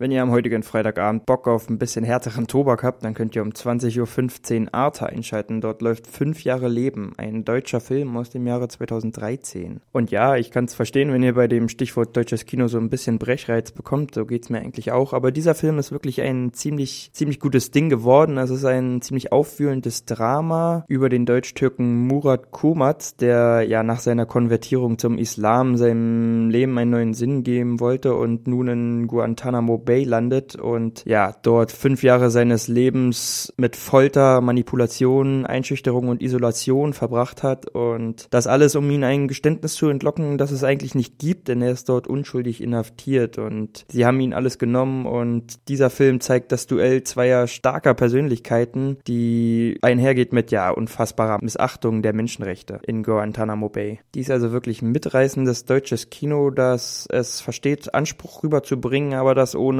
Wenn ihr am heutigen Freitagabend Bock auf ein bisschen härteren Tobak habt, dann könnt ihr um 20.15 Uhr Arte einschalten. Dort läuft Fünf Jahre Leben, ein deutscher Film aus dem Jahre 2013. Und ja, ich kann es verstehen, wenn ihr bei dem Stichwort deutsches Kino so ein bisschen Brechreiz bekommt. So geht's mir eigentlich auch. Aber dieser Film ist wirklich ein ziemlich, ziemlich gutes Ding geworden. Es ist ein ziemlich auffühlendes Drama über den Deutsch-Türken Murat Kumat, der ja nach seiner Konvertierung zum Islam seinem Leben einen neuen Sinn geben wollte und nun in Guantanamo Bay landet und ja, dort fünf Jahre seines Lebens mit Folter, Manipulation, Einschüchterung und Isolation verbracht hat und das alles, um ihn ein Geständnis zu entlocken, das es eigentlich nicht gibt, denn er ist dort unschuldig inhaftiert und sie haben ihn alles genommen und dieser Film zeigt das Duell zweier starker Persönlichkeiten, die einhergeht mit ja unfassbarer Missachtung der Menschenrechte in Guantanamo Bay. Dies also wirklich mitreißendes deutsches Kino, das es versteht, Anspruch rüberzubringen, aber das ohne